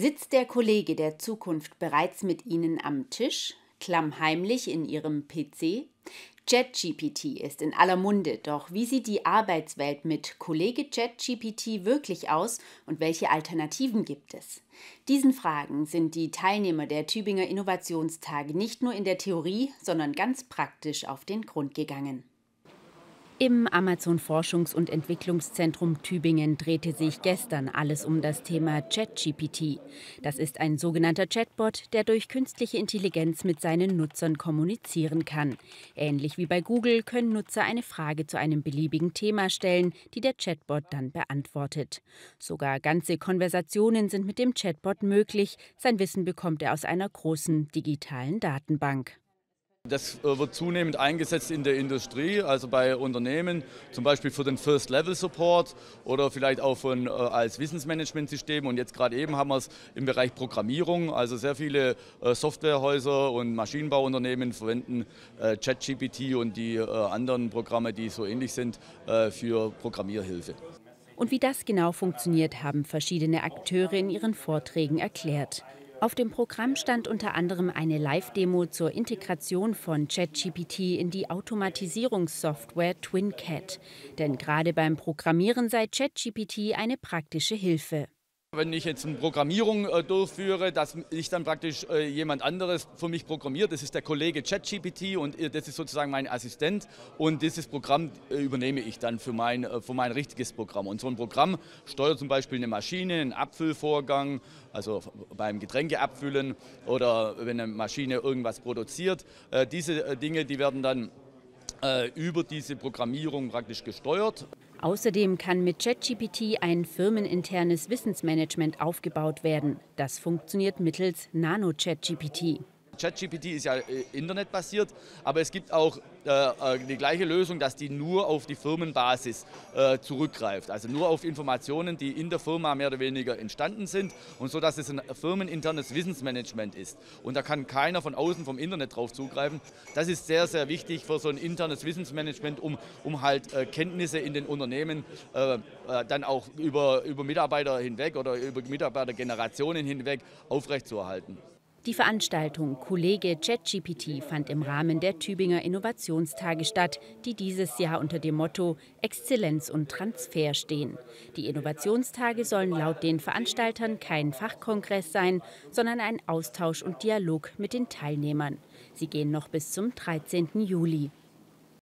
Sitzt der Kollege der Zukunft bereits mit Ihnen am Tisch, klammheimlich in Ihrem PC? ChatGPT ist in aller Munde, doch wie sieht die Arbeitswelt mit Kollege ChatGPT wirklich aus und welche Alternativen gibt es? Diesen Fragen sind die Teilnehmer der Tübinger Innovationstage nicht nur in der Theorie, sondern ganz praktisch auf den Grund gegangen. Im Amazon Forschungs- und Entwicklungszentrum Tübingen drehte sich gestern alles um das Thema ChatGPT. Das ist ein sogenannter Chatbot, der durch künstliche Intelligenz mit seinen Nutzern kommunizieren kann. Ähnlich wie bei Google können Nutzer eine Frage zu einem beliebigen Thema stellen, die der Chatbot dann beantwortet. Sogar ganze Konversationen sind mit dem Chatbot möglich. Sein Wissen bekommt er aus einer großen digitalen Datenbank. Das äh, wird zunehmend eingesetzt in der Industrie, also bei Unternehmen, zum Beispiel für den First-Level-Support oder vielleicht auch von, äh, als Wissensmanagementsystem. Und jetzt gerade eben haben wir es im Bereich Programmierung. Also sehr viele äh, Softwarehäuser und Maschinenbauunternehmen verwenden ChatGPT und die anderen Programme, die so ähnlich sind, für Programmierhilfe. Und wie das genau funktioniert, haben verschiedene Akteure in ihren Vorträgen erklärt. Auf dem Programm stand unter anderem eine Live-Demo zur Integration von ChatGPT in die Automatisierungssoftware TwinCat. Denn gerade beim Programmieren sei ChatGPT eine praktische Hilfe. Wenn ich jetzt eine Programmierung äh, durchführe, dass ich dann praktisch äh, jemand anderes für mich programmiert, das ist der Kollege ChatGPT und äh, das ist sozusagen mein Assistent und dieses Programm äh, übernehme ich dann für mein, äh, für mein richtiges Programm. Und so ein Programm steuert zum Beispiel eine Maschine, einen Abfüllvorgang, also beim Getränke abfüllen oder wenn eine Maschine irgendwas produziert. Äh, diese Dinge, die werden dann über diese Programmierung praktisch gesteuert. Außerdem kann mit ChatGPT ein firmeninternes Wissensmanagement aufgebaut werden. Das funktioniert mittels NanoChatGPT. ChatGPT ist ja äh, internetbasiert, aber es gibt auch äh, äh, die gleiche Lösung, dass die nur auf die Firmenbasis äh, zurückgreift. Also nur auf Informationen, die in der Firma mehr oder weniger entstanden sind und so, dass es ein firmeninternes Wissensmanagement ist. Und da kann keiner von außen vom Internet drauf zugreifen. Das ist sehr, sehr wichtig für so ein internes Wissensmanagement, um, um halt äh, Kenntnisse in den Unternehmen äh, dann auch über, über Mitarbeiter hinweg oder über Mitarbeitergenerationen hinweg aufrechtzuerhalten. Die Veranstaltung Kollege ChatGPT fand im Rahmen der Tübinger Innovationstage statt, die dieses Jahr unter dem Motto Exzellenz und Transfer stehen. Die Innovationstage sollen laut den Veranstaltern kein Fachkongress sein, sondern ein Austausch und Dialog mit den Teilnehmern. Sie gehen noch bis zum 13. Juli.